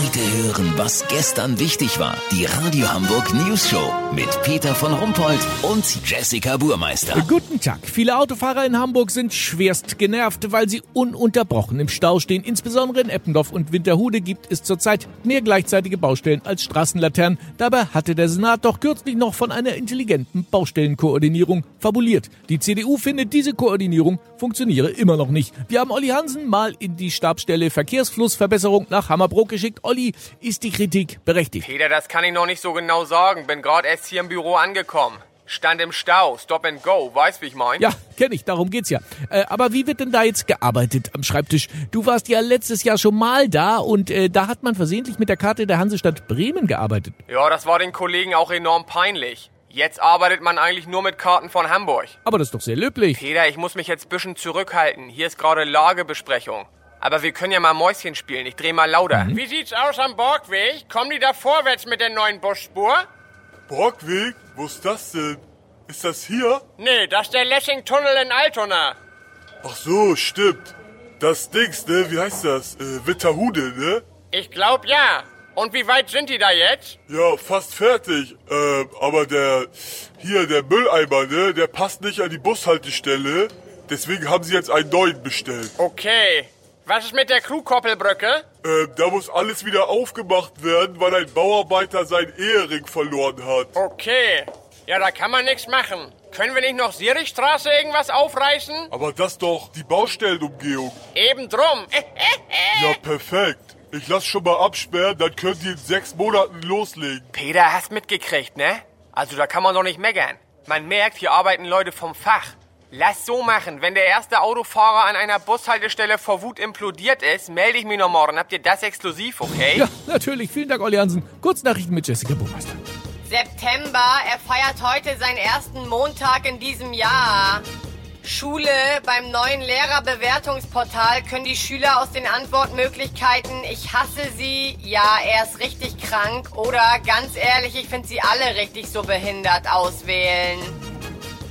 Heute hören, was gestern wichtig war. Die Radio Hamburg News Show mit Peter von Rumpold und Jessica Burmeister. Guten Tag. Viele Autofahrer in Hamburg sind schwerst genervt, weil sie ununterbrochen im Stau stehen. Insbesondere in Eppendorf und Winterhude gibt es zurzeit mehr gleichzeitige Baustellen als Straßenlaternen. Dabei hatte der Senat doch kürzlich noch von einer intelligenten Baustellenkoordinierung fabuliert. Die CDU findet, diese Koordinierung funktioniere immer noch nicht. Wir haben Olli Hansen mal in die Stabsstelle Verkehrsflussverbesserung nach Hammerbrook geschickt. Olli, ist die Kritik berechtigt? Peter, das kann ich noch nicht so genau sagen. Bin gerade erst hier im Büro angekommen. Stand im Stau, Stop and Go, weißt wie ich mein? Ja, kenne ich, darum geht's ja. Äh, aber wie wird denn da jetzt gearbeitet am Schreibtisch? Du warst ja letztes Jahr schon mal da und äh, da hat man versehentlich mit der Karte der Hansestadt Bremen gearbeitet. Ja, das war den Kollegen auch enorm peinlich. Jetzt arbeitet man eigentlich nur mit Karten von Hamburg. Aber das ist doch sehr löblich. Peter, ich muss mich jetzt bisschen zurückhalten. Hier ist gerade Lagebesprechung. Aber wir können ja mal Mäuschen spielen. Ich dreh mal lauter. Wie sieht's aus am Borgweg? Kommen die da vorwärts mit der neuen Busspur? Borgweg? Wo ist das denn? Ist das hier? Nee, das ist der Lessing-Tunnel in Altona. Ach so, stimmt. Das Dings, ne? Wie heißt das? Äh, Witterhude, ne? Ich glaub ja. Und wie weit sind die da jetzt? Ja, fast fertig. Äh, aber der, hier, der Mülleimer, ne? Der passt nicht an die Bushaltestelle. Deswegen haben sie jetzt einen neuen bestellt. Okay. Was ist mit der Krugkoppelbrücke? Äh, da muss alles wieder aufgemacht werden, weil ein Bauarbeiter seinen Ehering verloren hat. Okay. Ja, da kann man nichts machen. Können wir nicht noch Sirichstraße irgendwas aufreißen? Aber das doch die Baustellenumgehung. Eben drum. Ja, perfekt. Ich lass schon mal absperren, dann können die in sechs Monaten loslegen. Peter, hast mitgekriegt, ne? Also da kann man doch nicht meckern. Man merkt, hier arbeiten Leute vom Fach. Lass so machen. Wenn der erste Autofahrer an einer Bushaltestelle vor Wut implodiert ist, melde ich mich noch morgen. Habt ihr das exklusiv, okay? Ja, natürlich. Vielen Dank, Olli Hansen. Kurznachrichten mit Jessica Burmeister. September, er feiert heute seinen ersten Montag in diesem Jahr. Schule, beim neuen Lehrerbewertungsportal können die Schüler aus den Antwortmöglichkeiten Ich hasse sie, ja, er ist richtig krank oder ganz ehrlich, ich finde sie alle richtig so behindert auswählen.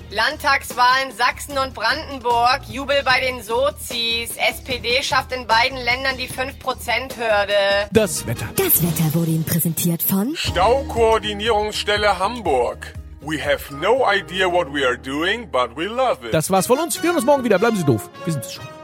Landtagswahlen Sachsen und Brandenburg, Jubel bei den Sozis. SPD schafft in beiden Ländern die 5%-Hürde. Das Wetter. Das Wetter wurde Ihnen präsentiert von Staukoordinierungsstelle Hamburg. We have no idea what we are doing, but we love it. Das war's von uns. Wir hören uns morgen wieder. Bleiben Sie doof. Wir sind es schon.